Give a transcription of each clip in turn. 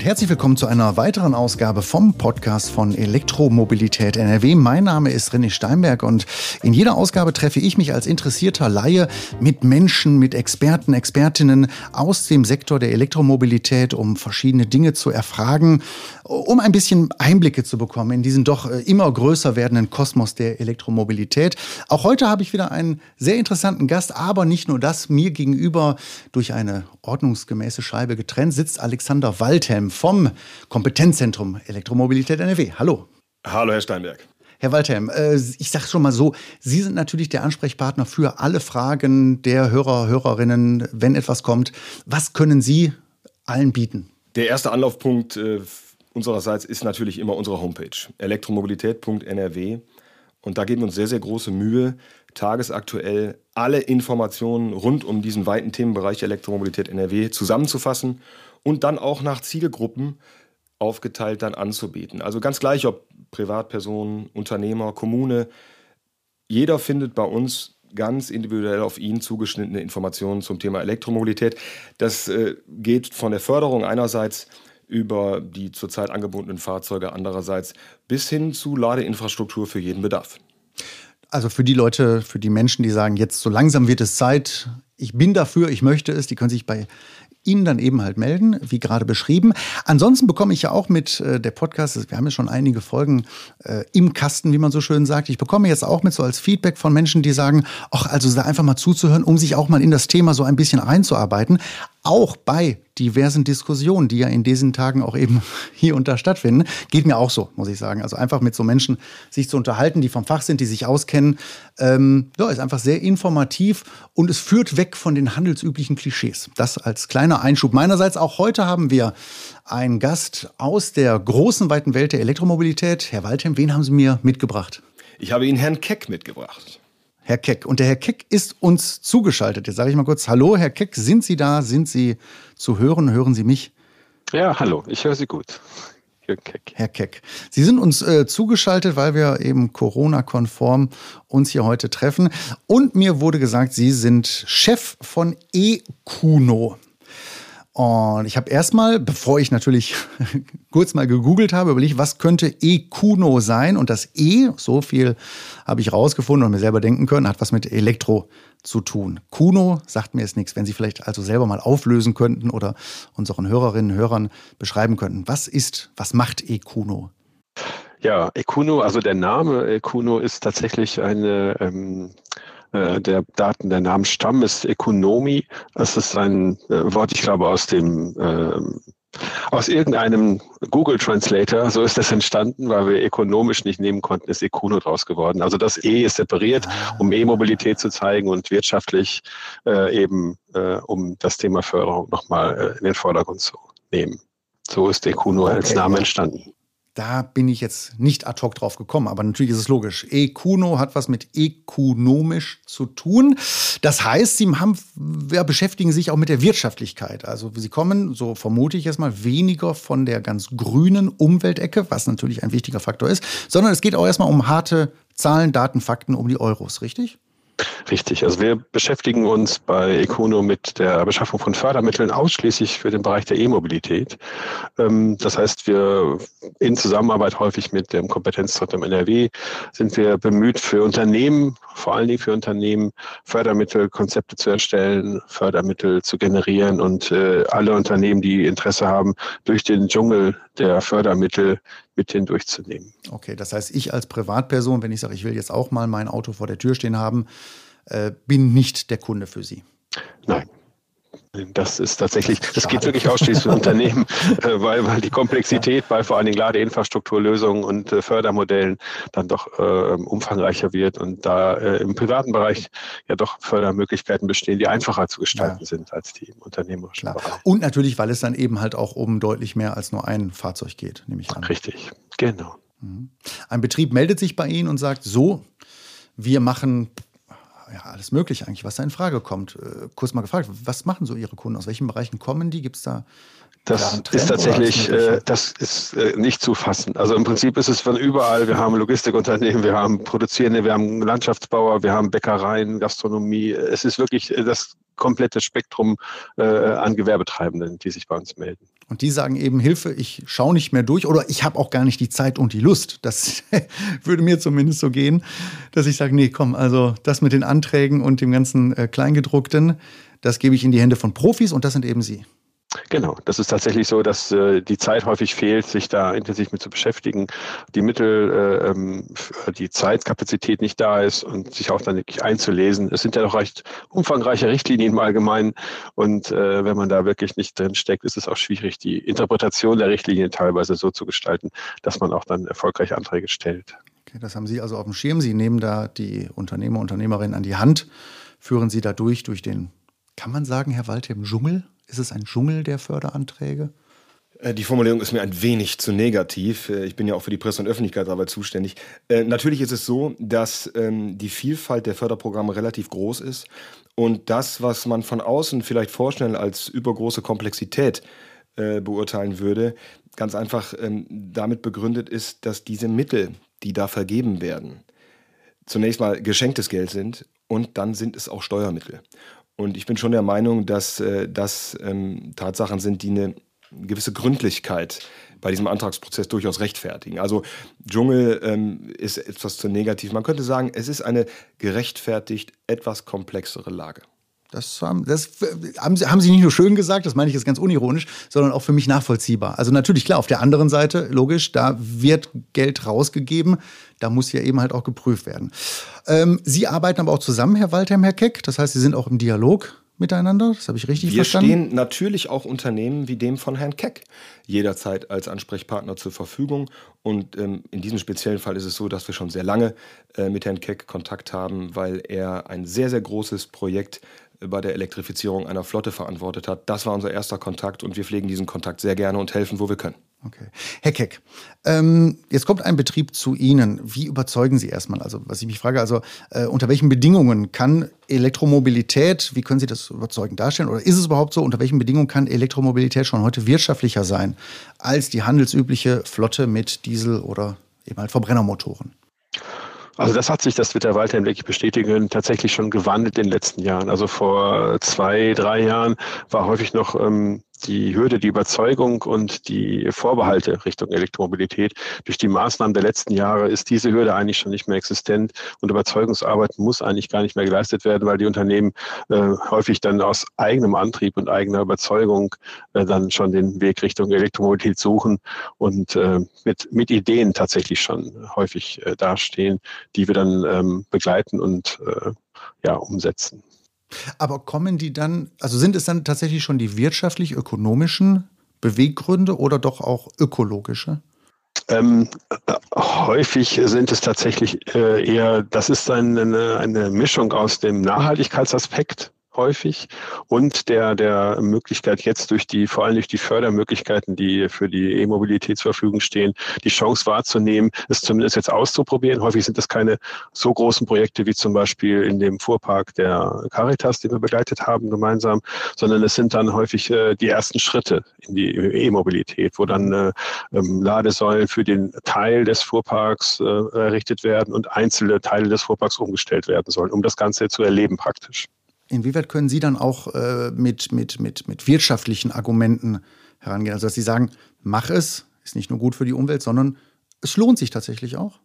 und herzlich willkommen zu einer weiteren Ausgabe vom Podcast von Elektromobilität NRW. Mein Name ist René Steinberg und in jeder Ausgabe treffe ich mich als interessierter Laie mit Menschen, mit Experten, Expertinnen aus dem Sektor der Elektromobilität, um verschiedene Dinge zu erfragen, um ein bisschen Einblicke zu bekommen in diesen doch äh, immer größer werdenden Kosmos der Elektromobilität. Auch heute habe ich wieder einen sehr interessanten Gast, aber nicht nur das. Mir gegenüber durch eine ordnungsgemäße Scheibe getrennt sitzt Alexander Waldhelm vom Kompetenzzentrum Elektromobilität NRW. Hallo. Hallo, Herr Steinberg. Herr Waldhelm, äh, ich sage schon mal so, Sie sind natürlich der Ansprechpartner für alle Fragen der Hörer, Hörerinnen, wenn etwas kommt. Was können Sie allen bieten? Der erste Anlaufpunkt äh, unsererseits ist natürlich immer unsere Homepage elektromobilität.nrw und da geben wir uns sehr, sehr große Mühe, tagesaktuell alle Informationen rund um diesen weiten Themenbereich Elektromobilität NRW zusammenzufassen und dann auch nach Zielgruppen aufgeteilt dann anzubieten. Also ganz gleich, ob Privatpersonen, Unternehmer, Kommune, jeder findet bei uns ganz individuell auf ihn zugeschnittene Informationen zum Thema Elektromobilität. Das äh, geht von der Förderung einerseits über die zurzeit angebotenen Fahrzeuge andererseits bis hin zu Ladeinfrastruktur für jeden Bedarf. Also für die Leute, für die Menschen, die sagen, jetzt so langsam wird es Zeit, ich bin dafür, ich möchte es, die können sich bei Ihnen dann eben halt melden, wie gerade beschrieben. Ansonsten bekomme ich ja auch mit äh, der Podcast, wir haben ja schon einige Folgen äh, im Kasten, wie man so schön sagt. Ich bekomme jetzt auch mit so als Feedback von Menschen, die sagen, ach, also da einfach mal zuzuhören, um sich auch mal in das Thema so ein bisschen einzuarbeiten. Auch bei diversen Diskussionen, die ja in diesen Tagen auch eben hier und da stattfinden. Geht mir auch so, muss ich sagen. Also einfach mit so Menschen sich zu unterhalten, die vom Fach sind, die sich auskennen, ähm, ja, ist einfach sehr informativ und es führt weg von den handelsüblichen Klischees. Das als kleiner Einschub meinerseits. Auch heute haben wir einen Gast aus der großen, weiten Welt der Elektromobilität. Herr Waldheim, wen haben Sie mir mitgebracht? Ich habe Ihnen Herrn Keck mitgebracht. Herr Keck. Und der Herr Keck ist uns zugeschaltet. Jetzt sage ich mal kurz, hallo, Herr Keck, sind Sie da? Sind Sie zu hören? Hören Sie mich? Ja, hallo, ich höre Sie gut. Herr Keck. Herr Keck. Sie sind uns äh, zugeschaltet, weil wir eben Corona-konform uns hier heute treffen. Und mir wurde gesagt, Sie sind Chef von eCuno. Und ich habe erstmal, bevor ich natürlich kurz mal gegoogelt habe, überlegt, was könnte E-Kuno sein? Und das E, so viel habe ich rausgefunden und mir selber denken können, hat was mit Elektro zu tun. Kuno sagt mir jetzt nichts. Wenn Sie vielleicht also selber mal auflösen könnten oder unseren Hörerinnen und Hörern beschreiben könnten, was ist, was macht E-Kuno? Ja, Ecuno, also der Name Ecuno ist tatsächlich eine ähm, äh, der Daten, der Namensstamm ist Ökonomie. Das ist ein äh, Wort, ich glaube, aus dem äh, aus irgendeinem Google Translator, so ist das entstanden, weil wir ökonomisch nicht nehmen konnten, ist Econo draus geworden. Also das E ist separiert, um E-Mobilität zu zeigen und wirtschaftlich äh, eben, äh, um das Thema Förderung nochmal äh, in den Vordergrund zu nehmen. So ist Econo okay. als Name entstanden. Da bin ich jetzt nicht ad hoc drauf gekommen, aber natürlich ist es logisch. Ekuno hat was mit ökonomisch zu tun. Das heißt, Sie haben, ja, beschäftigen sich auch mit der Wirtschaftlichkeit. Also Sie kommen, so vermute ich jetzt mal, weniger von der ganz grünen Umweltecke, was natürlich ein wichtiger Faktor ist, sondern es geht auch erstmal um harte Zahlen, Daten, Fakten, um die Euros, richtig? Richtig. Also wir beschäftigen uns bei Econo mit der Beschaffung von Fördermitteln ausschließlich für den Bereich der E-Mobilität. Ähm, das heißt, wir in Zusammenarbeit häufig mit dem Kompetenzzentrum NRW sind wir bemüht, für Unternehmen, vor allen Dingen für Unternehmen, Fördermittelkonzepte zu erstellen, Fördermittel zu generieren und äh, alle Unternehmen, die Interesse haben, durch den Dschungel der Fördermittel mit hindurchzunehmen. Okay, das heißt, ich als Privatperson, wenn ich sage, ich will jetzt auch mal mein Auto vor der Tür stehen haben, äh, bin nicht der Kunde für Sie. Nein. Das ist tatsächlich, das geht wirklich ausschließlich für Unternehmen, äh, weil, weil die Komplexität bei vor allen Dingen Ladeinfrastrukturlösungen und äh, Fördermodellen dann doch äh, umfangreicher wird und da äh, im privaten Bereich ja doch Fördermöglichkeiten bestehen, die einfacher zu gestalten ja. sind als die im unternehmerischen Klar. Bereich. Und natürlich, weil es dann eben halt auch um deutlich mehr als nur ein Fahrzeug geht, nehme ich an. Richtig, genau. Mhm. Ein Betrieb meldet sich bei Ihnen und sagt, so, wir machen ja, alles Mögliche eigentlich, was da in Frage kommt. Äh, kurz mal gefragt, was machen so Ihre Kunden? Aus welchen Bereichen kommen die? Gibt es da das ist tatsächlich, äh, das ist äh, nicht zu fassen. Also im Prinzip ist es von überall. Wir haben Logistikunternehmen, wir haben Produzierende, wir haben Landschaftsbauer, wir haben Bäckereien, Gastronomie. Es ist wirklich äh, das komplette Spektrum äh, an Gewerbetreibenden, die sich bei uns melden. Und die sagen eben, Hilfe, ich schaue nicht mehr durch oder ich habe auch gar nicht die Zeit und die Lust. Das würde mir zumindest so gehen, dass ich sage, nee, komm, also das mit den Anträgen und dem ganzen äh, Kleingedruckten, das gebe ich in die Hände von Profis und das sind eben Sie. Genau, das ist tatsächlich so, dass äh, die Zeit häufig fehlt, sich da intensiv mit zu beschäftigen, die Mittel, äh, ähm, die Zeitkapazität nicht da ist und sich auch dann wirklich einzulesen. Es sind ja doch recht umfangreiche Richtlinien im Allgemeinen und äh, wenn man da wirklich nicht drin steckt, ist es auch schwierig, die Interpretation der Richtlinien teilweise so zu gestalten, dass man auch dann erfolgreich Anträge stellt. Okay, das haben Sie also auf dem Schirm. Sie nehmen da die Unternehmer, Unternehmerinnen an die Hand, führen sie da durch, durch den, kann man sagen, Herr Walter, im Dschungel? Ist es ein Dschungel der Förderanträge? Äh, die Formulierung ist mir ein wenig zu negativ. Äh, ich bin ja auch für die Presse- und Öffentlichkeitsarbeit zuständig. Äh, natürlich ist es so, dass ähm, die Vielfalt der Förderprogramme relativ groß ist und das, was man von außen vielleicht vorstellen als übergroße Komplexität beurteilen würde, ganz einfach ähm, damit begründet ist, dass diese Mittel, die da vergeben werden, zunächst mal geschenktes Geld sind und dann sind es auch Steuermittel. Und ich bin schon der Meinung, dass äh, das ähm, Tatsachen sind, die eine gewisse Gründlichkeit bei diesem Antragsprozess durchaus rechtfertigen. Also Dschungel ähm, ist etwas zu negativ. Man könnte sagen, es ist eine gerechtfertigt etwas komplexere Lage. Das, haben, das haben, Sie, haben Sie nicht nur schön gesagt, das meine ich jetzt ganz unironisch, sondern auch für mich nachvollziehbar. Also natürlich klar, auf der anderen Seite, logisch, da wird Geld rausgegeben, da muss ja eben halt auch geprüft werden. Ähm, Sie arbeiten aber auch zusammen, Herr Waldheim, Herr Keck, das heißt, Sie sind auch im Dialog miteinander, das habe ich richtig Wir verstanden. Wir stehen natürlich auch Unternehmen wie dem von Herrn Keck jederzeit als Ansprechpartner zur Verfügung. Und ähm, in diesem speziellen Fall ist es so, dass wir schon sehr lange äh, mit Herrn Keck Kontakt haben, weil er ein sehr, sehr großes Projekt bei der Elektrifizierung einer Flotte verantwortet hat. Das war unser erster Kontakt und wir pflegen diesen Kontakt sehr gerne und helfen, wo wir können. Okay. Herr Keck, ähm, jetzt kommt ein Betrieb zu Ihnen. Wie überzeugen Sie erstmal? Also, was ich mich frage, also äh, unter welchen Bedingungen kann Elektromobilität, wie können Sie das überzeugend darstellen? Oder ist es überhaupt so, unter welchen Bedingungen kann Elektromobilität schon heute wirtschaftlicher sein als die handelsübliche Flotte mit Diesel oder eben halt Verbrennermotoren? Also das hat sich, das wird der Walter wirklich bestätigen, tatsächlich schon gewandelt in den letzten Jahren. Also vor zwei, drei Jahren war häufig noch ähm, die Hürde, die Überzeugung und die Vorbehalte Richtung Elektromobilität. Durch die Maßnahmen der letzten Jahre ist diese Hürde eigentlich schon nicht mehr existent und Überzeugungsarbeit muss eigentlich gar nicht mehr geleistet werden, weil die Unternehmen äh, häufig dann aus eigenem Antrieb und eigener Überzeugung äh, dann schon den Weg Richtung Elektromobilität suchen und äh, mit, mit Ideen tatsächlich schon häufig äh, dastehen, die wir dann ähm, begleiten und äh, ja, umsetzen. Aber kommen die dann, also sind es dann tatsächlich schon die wirtschaftlich-ökonomischen Beweggründe oder doch auch ökologische? Ähm, äh, häufig sind es tatsächlich äh, eher, das ist eine, eine Mischung aus dem Nachhaltigkeitsaspekt häufig und der, der Möglichkeit jetzt durch die, vor allem durch die Fördermöglichkeiten, die für die E-Mobilität zur Verfügung stehen, die Chance wahrzunehmen, es zumindest jetzt auszuprobieren. Häufig sind es keine so großen Projekte wie zum Beispiel in dem Fuhrpark der Caritas, den wir begleitet haben gemeinsam, sondern es sind dann häufig äh, die ersten Schritte in die E-Mobilität, wo dann äh, ähm, Ladesäulen für den Teil des Fuhrparks äh, errichtet werden und einzelne Teile des Fuhrparks umgestellt werden sollen, um das Ganze zu erleben praktisch. Inwieweit können Sie dann auch äh, mit, mit, mit, mit wirtschaftlichen Argumenten herangehen? Also, dass Sie sagen, mach es, ist nicht nur gut für die Umwelt, sondern es lohnt sich tatsächlich auch?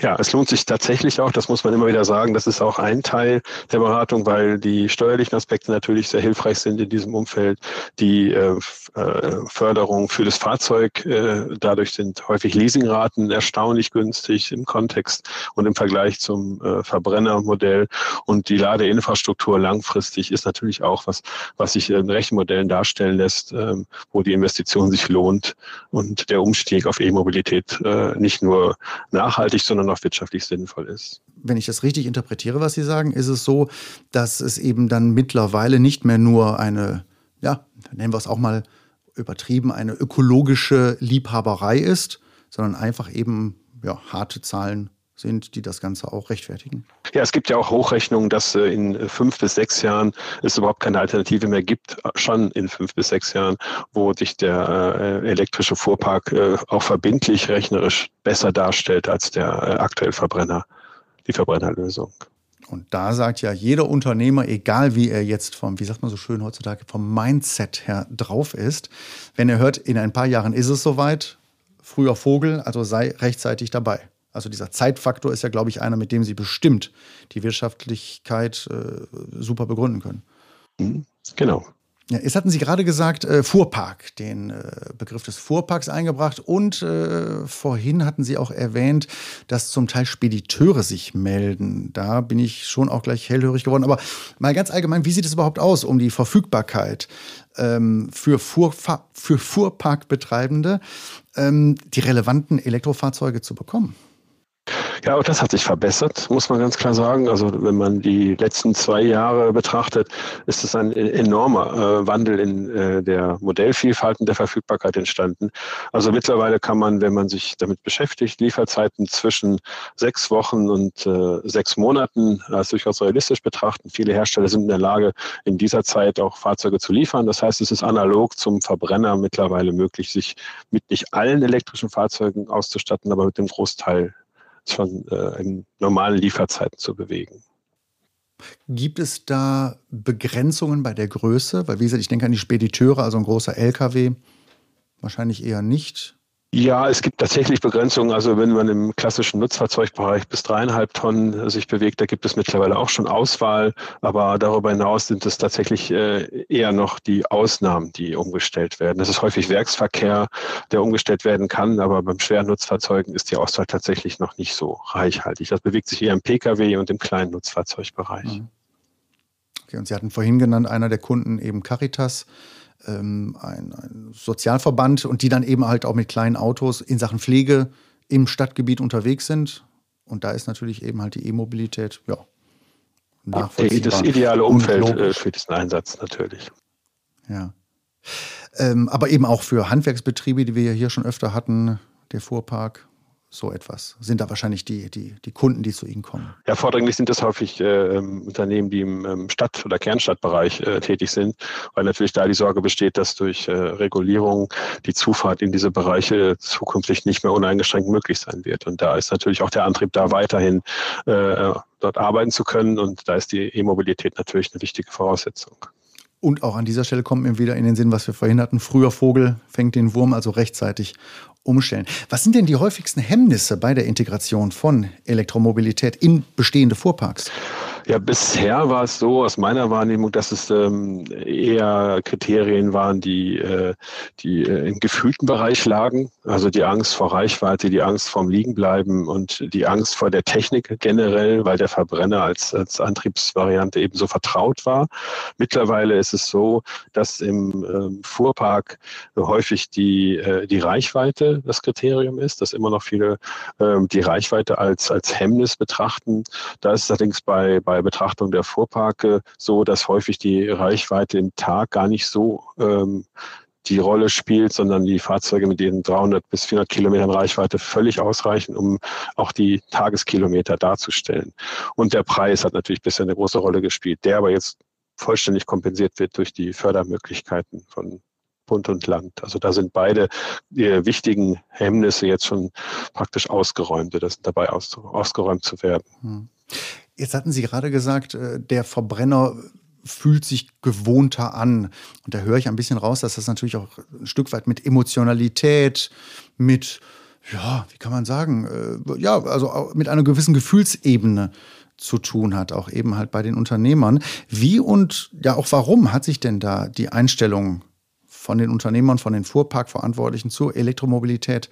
Ja, es lohnt sich tatsächlich auch, das muss man immer wieder sagen, das ist auch ein Teil der Beratung, weil die steuerlichen Aspekte natürlich sehr hilfreich sind in diesem Umfeld. Die äh, äh, Förderung für das Fahrzeug, äh, dadurch sind häufig Leasingraten erstaunlich günstig im Kontext und im Vergleich zum äh, Verbrennermodell. Und die Ladeinfrastruktur langfristig ist natürlich auch was, was sich in Rechenmodellen darstellen lässt, ähm, wo die Investition sich lohnt und der Umstieg auf E-Mobilität äh, nicht nur nachhaltig, sondern auch wirtschaftlich sinnvoll ist. Wenn ich das richtig interpretiere, was Sie sagen, ist es so, dass es eben dann mittlerweile nicht mehr nur eine, ja, nennen wir es auch mal übertrieben, eine ökologische Liebhaberei ist, sondern einfach eben ja, harte Zahlen sind, die das Ganze auch rechtfertigen. Ja, es gibt ja auch Hochrechnungen, dass äh, in fünf bis sechs Jahren es überhaupt keine Alternative mehr gibt, schon in fünf bis sechs Jahren, wo sich der äh, elektrische Fuhrpark äh, auch verbindlich rechnerisch besser darstellt als der aktuelle Verbrenner, die Verbrennerlösung. Und da sagt ja jeder Unternehmer, egal wie er jetzt vom, wie sagt man so schön heutzutage, vom Mindset her drauf ist, wenn er hört, in ein paar Jahren ist es soweit, früher Vogel, also sei rechtzeitig dabei. Also dieser Zeitfaktor ist ja, glaube ich, einer, mit dem Sie bestimmt die Wirtschaftlichkeit äh, super begründen können. Mhm. Genau. Ja, jetzt hatten Sie gerade gesagt, äh, Fuhrpark, den äh, Begriff des Fuhrparks eingebracht. Und äh, vorhin hatten Sie auch erwähnt, dass zum Teil Spediteure sich melden. Da bin ich schon auch gleich hellhörig geworden. Aber mal ganz allgemein, wie sieht es überhaupt aus um die Verfügbarkeit ähm, für, Fuhrfa für Fuhrparkbetreibende, ähm, die relevanten Elektrofahrzeuge zu bekommen? Ja, auch das hat sich verbessert, muss man ganz klar sagen. Also wenn man die letzten zwei Jahre betrachtet, ist es ein enormer äh, Wandel in äh, der Modellvielfalt und der Verfügbarkeit entstanden. Also mittlerweile kann man, wenn man sich damit beschäftigt, Lieferzeiten zwischen sechs Wochen und äh, sechs Monaten als durchaus realistisch betrachten. Viele Hersteller sind in der Lage, in dieser Zeit auch Fahrzeuge zu liefern. Das heißt, es ist analog zum Verbrenner mittlerweile möglich, sich mit nicht allen elektrischen Fahrzeugen auszustatten, aber mit dem Großteil schon äh, in normalen Lieferzeiten zu bewegen. Gibt es da Begrenzungen bei der Größe? Weil, wie gesagt, ich denke an die Spediteure, also ein großer LKW, wahrscheinlich eher nicht. Ja, es gibt tatsächlich Begrenzungen. Also wenn man im klassischen Nutzfahrzeugbereich bis dreieinhalb Tonnen sich bewegt, da gibt es mittlerweile auch schon Auswahl. Aber darüber hinaus sind es tatsächlich äh, eher noch die Ausnahmen, die umgestellt werden. Das ist häufig Werksverkehr, der umgestellt werden kann. Aber beim schweren Nutzfahrzeugen ist die Auswahl tatsächlich noch nicht so reichhaltig. Das bewegt sich eher im Pkw und im kleinen Nutzfahrzeugbereich. Mhm. Okay, und Sie hatten vorhin genannt, einer der Kunden eben Caritas ähm, ein, ein Sozialverband und die dann eben halt auch mit kleinen Autos in Sachen Pflege im Stadtgebiet unterwegs sind. Und da ist natürlich eben halt die E-Mobilität, ja, nachvollziehbar. Das ideale Umfeld äh, für diesen Einsatz natürlich. Ja. Ähm, aber eben auch für Handwerksbetriebe, die wir ja hier schon öfter hatten, der Fuhrpark so etwas? Sind da wahrscheinlich die, die, die Kunden, die zu Ihnen kommen? Ja, vordringlich sind das häufig äh, ähm, Unternehmen, die im ähm, Stadt- oder Kernstadtbereich äh, tätig sind, weil natürlich da die Sorge besteht, dass durch äh, Regulierung die Zufahrt in diese Bereiche zukünftig nicht mehr uneingeschränkt möglich sein wird. Und da ist natürlich auch der Antrieb, da weiterhin äh, dort arbeiten zu können. Und da ist die E-Mobilität natürlich eine wichtige Voraussetzung. Und auch an dieser Stelle kommt mir wieder in den Sinn, was wir vorhin hatten. Früher Vogel fängt den Wurm also rechtzeitig umstellen. Was sind denn die häufigsten Hemmnisse bei der Integration von Elektromobilität in bestehende Fuhrparks? Ja, bisher war es so aus meiner Wahrnehmung, dass es ähm, eher Kriterien waren, die, äh, die äh, im gefühlten Bereich lagen. Also die Angst vor Reichweite, die Angst vorm Liegenbleiben und die Angst vor der Technik generell, weil der Verbrenner als, als Antriebsvariante eben so vertraut war. Mittlerweile ist es so, dass im ähm, Fuhrpark häufig die, äh, die Reichweite das Kriterium ist, dass immer noch viele ähm, die Reichweite als, als Hemmnis betrachten. Da ist allerdings bei, bei bei Betrachtung der Fuhrparke so, dass häufig die Reichweite im Tag gar nicht so ähm, die Rolle spielt, sondern die Fahrzeuge mit den 300 bis 400 Kilometern Reichweite völlig ausreichen, um auch die Tageskilometer darzustellen. Und der Preis hat natürlich bisher eine große Rolle gespielt, der aber jetzt vollständig kompensiert wird durch die Fördermöglichkeiten von Bund und Land. Also da sind beide die wichtigen Hemmnisse jetzt schon praktisch ausgeräumt oder sind dabei aus, ausgeräumt zu werden. Hm. Jetzt hatten Sie gerade gesagt, äh, der Verbrenner fühlt sich gewohnter an. Und da höre ich ein bisschen raus, dass das natürlich auch ein Stück weit mit Emotionalität, mit, ja, wie kann man sagen, äh, ja, also mit einer gewissen Gefühlsebene zu tun hat, auch eben halt bei den Unternehmern. Wie und ja auch warum hat sich denn da die Einstellung von den Unternehmern, von den Fuhrparkverantwortlichen zur Elektromobilität,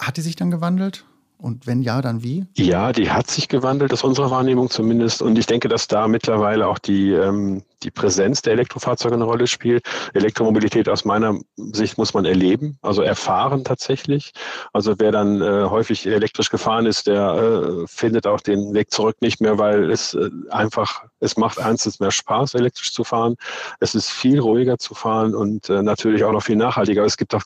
hat die sich dann gewandelt? Und wenn ja, dann wie? Ja, die hat sich gewandelt, aus unserer Wahrnehmung zumindest. Und ich denke, dass da mittlerweile auch die, ähm, die Präsenz der Elektrofahrzeuge eine Rolle spielt. Elektromobilität aus meiner Sicht muss man erleben, also erfahren tatsächlich. Also wer dann äh, häufig elektrisch gefahren ist, der äh, findet auch den Weg zurück nicht mehr, weil es äh, einfach, es macht erstens mehr Spaß, elektrisch zu fahren. Es ist viel ruhiger zu fahren und äh, natürlich auch noch viel nachhaltiger. Es gibt auch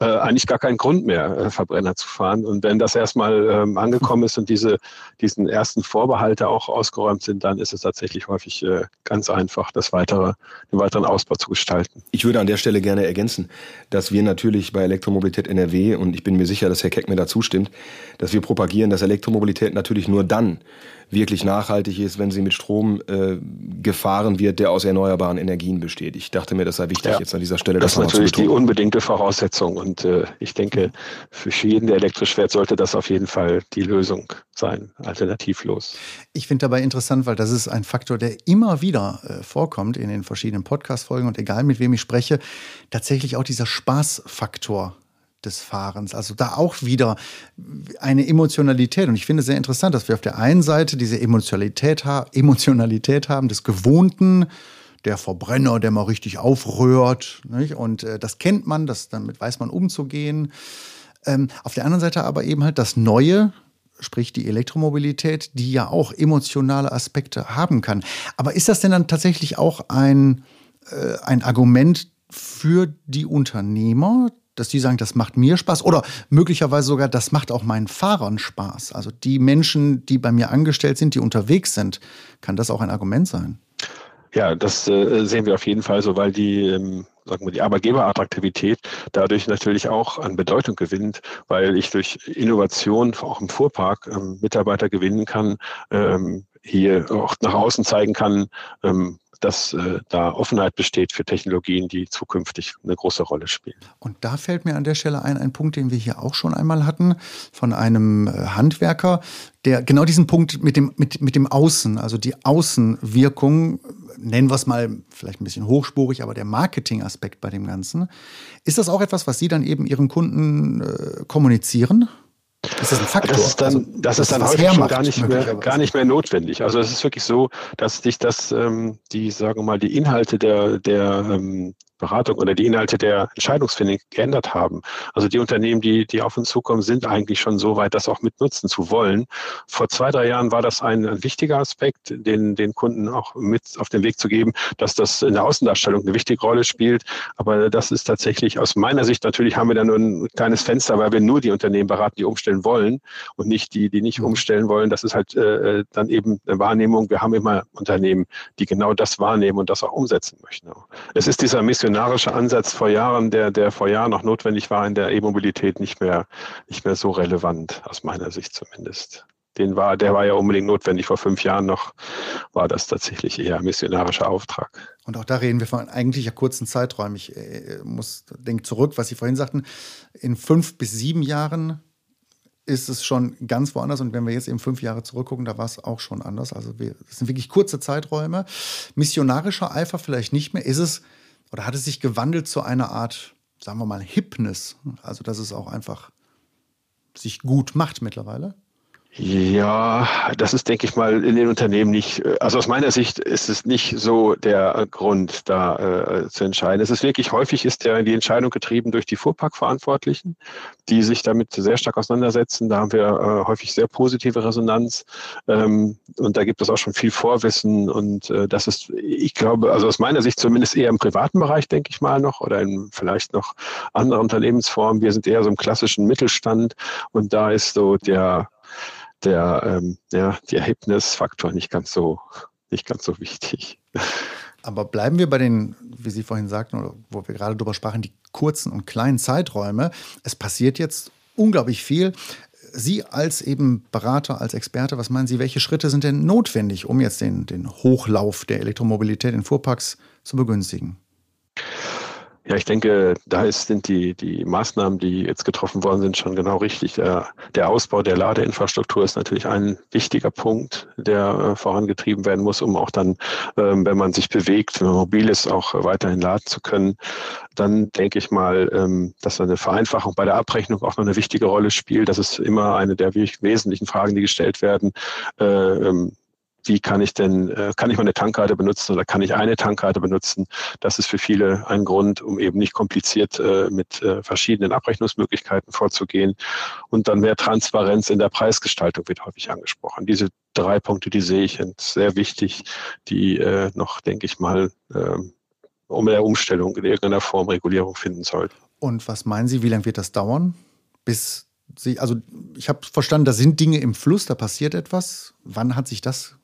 äh, eigentlich gar keinen Grund mehr, äh, Verbrenner zu fahren. Und wenn das erstmal ähm, angekommen ist und diese, diesen ersten Vorbehalte auch ausgeräumt sind, dann ist es tatsächlich häufig ganz einfach einfach das weitere, den weiteren Ausbau zu gestalten. Ich würde an der Stelle gerne ergänzen, dass wir natürlich bei Elektromobilität NRW, und ich bin mir sicher, dass Herr Keck mir da zustimmt, dass wir propagieren, dass Elektromobilität natürlich nur dann wirklich nachhaltig ist, wenn sie mit Strom äh, gefahren wird, der aus erneuerbaren Energien besteht. Ich dachte mir, das sei wichtig ja. jetzt an dieser Stelle. Das, das ist natürlich die unbedingte Voraussetzung und äh, ich denke, für jeden, der elektrisch fährt, sollte das auf jeden Fall die Lösung sein, alternativlos. Ich finde dabei interessant, weil das ist ein Faktor, der immer wieder äh, vorkommt in den verschiedenen Podcast-Folgen und egal mit wem ich spreche, tatsächlich auch dieser Spaßfaktor des Fahrens. Also da auch wieder eine Emotionalität. Und ich finde es sehr interessant, dass wir auf der einen Seite diese Emotionalität, ha Emotionalität haben des Gewohnten, der Verbrenner, der mal richtig aufrührt. Nicht? Und äh, das kennt man, das, damit weiß man umzugehen. Ähm, auf der anderen Seite aber eben halt das Neue, sprich die Elektromobilität, die ja auch emotionale Aspekte haben kann. Aber ist das denn dann tatsächlich auch ein, äh, ein Argument für die Unternehmer, dass die sagen, das macht mir Spaß oder möglicherweise sogar, das macht auch meinen Fahrern Spaß. Also die Menschen, die bei mir angestellt sind, die unterwegs sind, kann das auch ein Argument sein? Ja, das äh, sehen wir auf jeden Fall so, weil die, ähm, sagen wir, die Arbeitgeberattraktivität dadurch natürlich auch an Bedeutung gewinnt, weil ich durch Innovation auch im Fuhrpark ähm, Mitarbeiter gewinnen kann, ähm, hier auch nach außen zeigen kann, dass äh, da Offenheit besteht für Technologien, die zukünftig eine große Rolle spielen. Und da fällt mir an der Stelle ein, ein Punkt, den wir hier auch schon einmal hatten, von einem äh, Handwerker, der genau diesen Punkt mit dem, mit, mit dem Außen, also die Außenwirkung, nennen wir es mal vielleicht ein bisschen hochspurig, aber der Marketingaspekt bei dem Ganzen. Ist das auch etwas, was Sie dann eben Ihren Kunden äh, kommunizieren? Ist das ein Faktor? Das ist dann, also, das, das ist dann häufig schon gar nicht, mehr, gar nicht mehr notwendig. Also es ist wirklich so, dass sich das, ähm, die, sagen wir mal, die Inhalte der, der ähm, Beratung oder die Inhalte der Entscheidungsfindung geändert haben. Also die Unternehmen, die, die auf uns zukommen, sind eigentlich schon so weit, das auch mitnutzen zu wollen. Vor zwei, drei Jahren war das ein, ein wichtiger Aspekt, den, den Kunden auch mit auf den Weg zu geben, dass das in der Außendarstellung eine wichtige Rolle spielt. Aber das ist tatsächlich aus meiner Sicht, natürlich haben wir da nur ein kleines Fenster, weil wir nur die Unternehmen beraten, die umstellen wollen und nicht die, die nicht umstellen wollen. Das ist halt äh, dann eben eine Wahrnehmung. Wir haben immer Unternehmen, die genau das wahrnehmen und das auch umsetzen möchten. Es ist dieser Mission missionarische Ansatz vor Jahren, der, der vor Jahren noch notwendig war in der E-Mobilität, nicht mehr, nicht mehr so relevant, aus meiner Sicht zumindest. Den war, der war ja unbedingt notwendig. Vor fünf Jahren noch war das tatsächlich eher ein missionarischer Auftrag. Und auch da reden wir von eigentlich ja kurzen Zeiträumen. Ich äh, muss denke zurück, was Sie vorhin sagten. In fünf bis sieben Jahren ist es schon ganz woanders. Und wenn wir jetzt eben fünf Jahre zurückgucken, da war es auch schon anders. Also wir, das sind wirklich kurze Zeiträume. Missionarischer Eifer vielleicht nicht mehr. Ist es oder hat es sich gewandelt zu einer Art, sagen wir mal, Hipness? Also, dass es auch einfach sich gut macht mittlerweile? Ja, das ist, denke ich mal, in den Unternehmen nicht, also aus meiner Sicht ist es nicht so der Grund, da äh, zu entscheiden. Es ist wirklich häufig ist der, die Entscheidung getrieben durch die Fuhrparkverantwortlichen, die sich damit sehr stark auseinandersetzen. Da haben wir äh, häufig sehr positive Resonanz ähm, und da gibt es auch schon viel Vorwissen und äh, das ist, ich glaube, also aus meiner Sicht zumindest eher im privaten Bereich, denke ich mal noch, oder in vielleicht noch anderen Unternehmensformen. Wir sind eher so im klassischen Mittelstand und da ist so der der, ähm, ja, der Erhebnisfaktor nicht ganz so, nicht ganz so wichtig. Aber bleiben wir bei den, wie Sie vorhin sagten, oder wo wir gerade drüber sprachen, die kurzen und kleinen Zeiträume. Es passiert jetzt unglaublich viel. Sie als eben Berater, als Experte, was meinen Sie, welche Schritte sind denn notwendig, um jetzt den, den Hochlauf der Elektromobilität in Fuhrparks zu begünstigen? Ja, ich denke, da ist, sind die, die Maßnahmen, die jetzt getroffen worden sind, schon genau richtig. Der, der Ausbau der Ladeinfrastruktur ist natürlich ein wichtiger Punkt, der äh, vorangetrieben werden muss, um auch dann, ähm, wenn man sich bewegt, wenn man mobil ist, auch weiterhin laden zu können. Dann denke ich mal, ähm, dass eine Vereinfachung bei der Abrechnung auch noch eine wichtige Rolle spielt. Das ist immer eine der wesentlichen Fragen, die gestellt werden. Äh, ähm, wie kann ich denn, äh, kann ich meine Tankkarte benutzen oder kann ich eine Tankkarte benutzen? Das ist für viele ein Grund, um eben nicht kompliziert äh, mit äh, verschiedenen Abrechnungsmöglichkeiten vorzugehen. Und dann mehr Transparenz in der Preisgestaltung wird häufig angesprochen. Diese drei Punkte, die sehe ich sehr wichtig, die noch, denke ich mal, ähm, um der Umstellung in irgendeiner Form Regulierung finden sollten. Und was meinen Sie, wie lange wird das dauern, bis Sie, also ich habe verstanden, da sind Dinge im Fluss, da passiert etwas. Wann hat sich das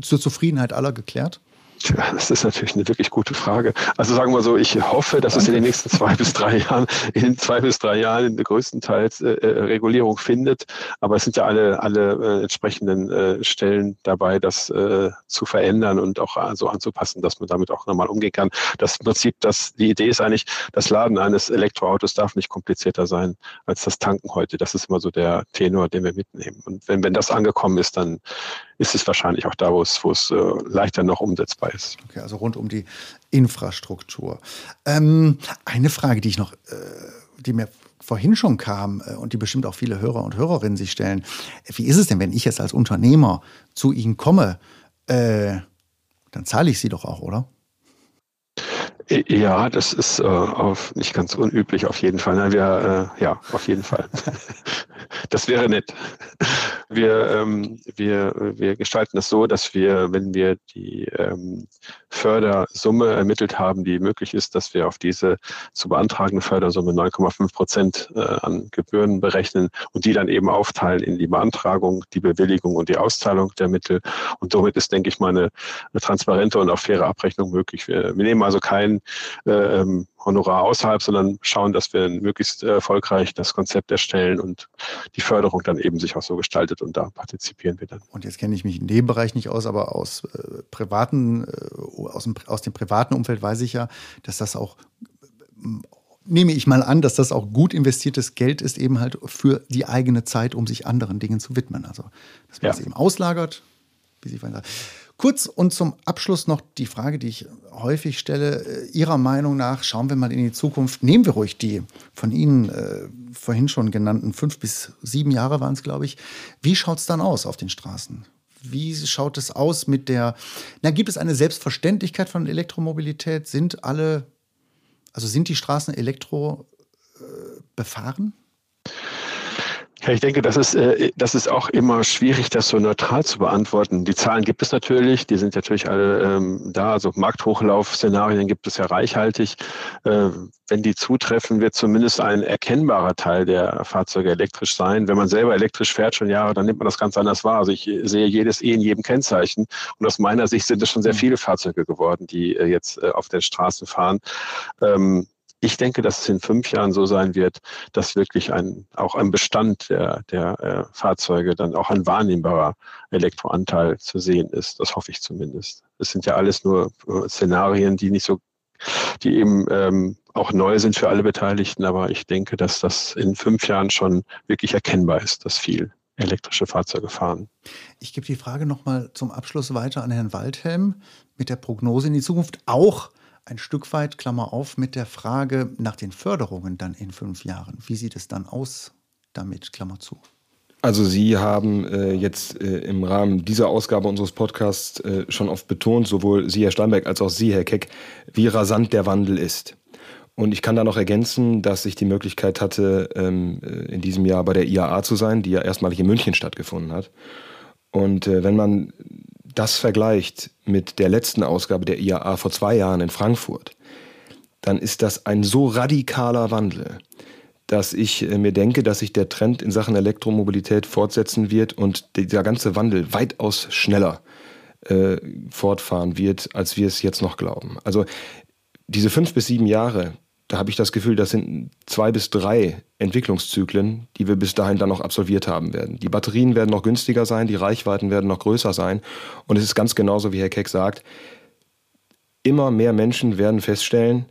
zur Zufriedenheit aller geklärt? Tja, das ist natürlich eine wirklich gute Frage. Also sagen wir so, ich hoffe, dass es in den nächsten zwei bis drei Jahren, in zwei bis drei Jahren größtenteils äh, äh, Regulierung findet. Aber es sind ja alle, alle äh, entsprechenden äh, Stellen dabei, das äh, zu verändern und auch so anzupassen, dass man damit auch normal umgehen kann. Das Prinzip, das, die Idee ist eigentlich, das Laden eines Elektroautos darf nicht komplizierter sein als das Tanken heute. Das ist immer so der Tenor, den wir mitnehmen. Und wenn, wenn das angekommen ist, dann ist es wahrscheinlich auch da, wo es, wo es äh, leichter noch umsetzbar ist. Okay, also rund um die Infrastruktur. Ähm, eine Frage, die ich noch, äh, die mir vorhin schon kam äh, und die bestimmt auch viele Hörer und Hörerinnen sich stellen. Wie ist es denn, wenn ich jetzt als Unternehmer zu Ihnen komme? Äh, dann zahle ich Sie doch auch, oder? Ja, das ist äh, auf, nicht ganz unüblich auf jeden Fall. Nein, wir, äh, ja, auf jeden Fall. das wäre nett. Wir, ähm, wir, wir gestalten das so, dass wir, wenn wir die ähm, Fördersumme ermittelt haben, die möglich ist, dass wir auf diese zu beantragende Fördersumme 9,5 Prozent äh, an Gebühren berechnen und die dann eben aufteilen in die Beantragung, die Bewilligung und die Auszahlung der Mittel. Und somit ist, denke ich mal, eine, eine transparente und auch faire Abrechnung möglich. Wir, wir nehmen also kein äh, Honorar außerhalb, sondern schauen, dass wir möglichst erfolgreich das Konzept erstellen und die Förderung dann eben sich auch so gestaltet und da partizipieren wir dann. Und jetzt kenne ich mich in dem Bereich nicht aus, aber aus äh, privaten, äh, aus, dem, aus dem privaten Umfeld weiß ich ja, dass das auch nehme ich mal an, dass das auch gut investiertes Geld ist, eben halt für die eigene Zeit, um sich anderen Dingen zu widmen. Also, dass man ja. es eben auslagert, wie Sie vorhin sagen. Kurz und zum Abschluss noch die Frage, die ich häufig stelle. Äh, Ihrer Meinung nach, schauen wir mal in die Zukunft, nehmen wir ruhig die von Ihnen äh, vorhin schon genannten fünf bis sieben Jahre waren es, glaube ich. Wie schaut es dann aus auf den Straßen? Wie schaut es aus mit der, na, gibt es eine Selbstverständlichkeit von Elektromobilität? Sind alle, also sind die Straßen elektro äh, befahren? Ja, ich denke, das ist, äh, das ist auch immer schwierig, das so neutral zu beantworten. Die Zahlen gibt es natürlich, die sind natürlich alle ähm, da. Also Markthochlauf-Szenarien gibt es ja reichhaltig. Äh, wenn die zutreffen, wird zumindest ein erkennbarer Teil der Fahrzeuge elektrisch sein. Wenn man selber elektrisch fährt schon Jahre, dann nimmt man das ganz anders wahr. Also ich sehe jedes E in jedem Kennzeichen. Und aus meiner Sicht sind es schon sehr mhm. viele Fahrzeuge geworden, die äh, jetzt äh, auf den Straßen fahren. Ähm, ich denke, dass es in fünf Jahren so sein wird, dass wirklich ein, auch ein Bestand der, der äh, Fahrzeuge dann auch ein wahrnehmbarer Elektroanteil zu sehen ist. Das hoffe ich zumindest. Es sind ja alles nur äh, Szenarien, die nicht so, die eben ähm, auch neu sind für alle Beteiligten, aber ich denke, dass das in fünf Jahren schon wirklich erkennbar ist, dass viel elektrische Fahrzeuge fahren. Ich gebe die Frage nochmal zum Abschluss weiter an Herrn Waldhelm mit der Prognose in die Zukunft. Auch ein Stück weit, Klammer auf, mit der Frage nach den Förderungen dann in fünf Jahren. Wie sieht es dann aus damit, Klammer zu? Also Sie haben äh, jetzt äh, im Rahmen dieser Ausgabe unseres Podcasts äh, schon oft betont, sowohl Sie, Herr Steinberg, als auch Sie, Herr Keck, wie rasant der Wandel ist. Und ich kann da noch ergänzen, dass ich die Möglichkeit hatte, ähm, äh, in diesem Jahr bei der IAA zu sein, die ja erstmalig in München stattgefunden hat. Und äh, wenn man das vergleicht mit der letzten Ausgabe der IAA vor zwei Jahren in Frankfurt, dann ist das ein so radikaler Wandel, dass ich äh, mir denke, dass sich der Trend in Sachen Elektromobilität fortsetzen wird und dieser ganze Wandel weitaus schneller äh, fortfahren wird, als wir es jetzt noch glauben. Also diese fünf bis sieben Jahre, da habe ich das Gefühl, das sind zwei bis drei Entwicklungszyklen, die wir bis dahin dann noch absolviert haben werden. Die Batterien werden noch günstiger sein, die Reichweiten werden noch größer sein. Und es ist ganz genauso, wie Herr Keck sagt, immer mehr Menschen werden feststellen,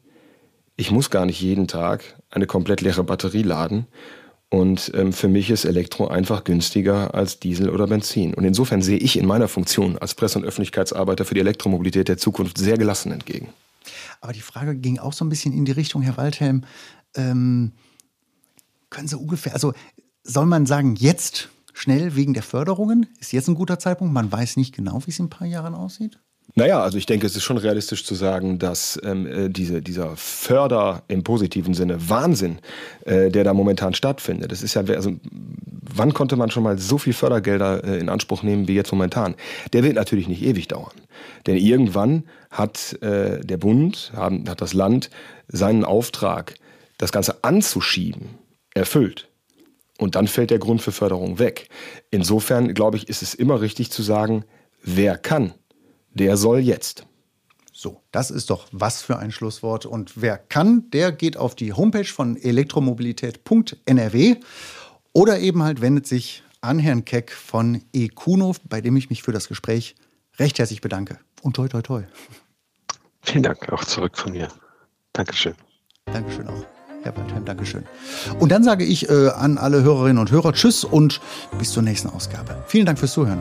ich muss gar nicht jeden Tag eine komplett leere Batterie laden. Und ähm, für mich ist Elektro einfach günstiger als Diesel oder Benzin. Und insofern sehe ich in meiner Funktion als Presse- und Öffentlichkeitsarbeiter für die Elektromobilität der Zukunft sehr gelassen entgegen. Aber die Frage ging auch so ein bisschen in die Richtung, Herr Waldhelm. Ähm, können Sie ungefähr, also soll man sagen, jetzt schnell wegen der Förderungen? Ist jetzt ein guter Zeitpunkt? Man weiß nicht genau, wie es in ein paar Jahren aussieht? Naja, also ich denke, es ist schon realistisch zu sagen, dass ähm, äh, diese, dieser Förder im positiven Sinne Wahnsinn, äh, der da momentan stattfindet, das ist ja, also wann konnte man schon mal so viel Fördergelder äh, in Anspruch nehmen wie jetzt momentan? Der wird natürlich nicht ewig dauern. Denn irgendwann hat äh, der Bund, haben, hat das Land seinen Auftrag, das Ganze anzuschieben, erfüllt. Und dann fällt der Grund für Förderung weg. Insofern, glaube ich, ist es immer richtig zu sagen, wer kann, der soll jetzt. So, das ist doch was für ein Schlusswort. Und wer kann, der geht auf die Homepage von elektromobilität.nrw oder eben halt wendet sich an Herrn Keck von eCuno, bei dem ich mich für das Gespräch recht herzlich bedanke. Und toi, toi, toi. Vielen Dank auch zurück von mir. Dankeschön. Dankeschön auch. Herr Waldheim, Dankeschön. Und dann sage ich äh, an alle Hörerinnen und Hörer Tschüss und bis zur nächsten Ausgabe. Vielen Dank fürs Zuhören.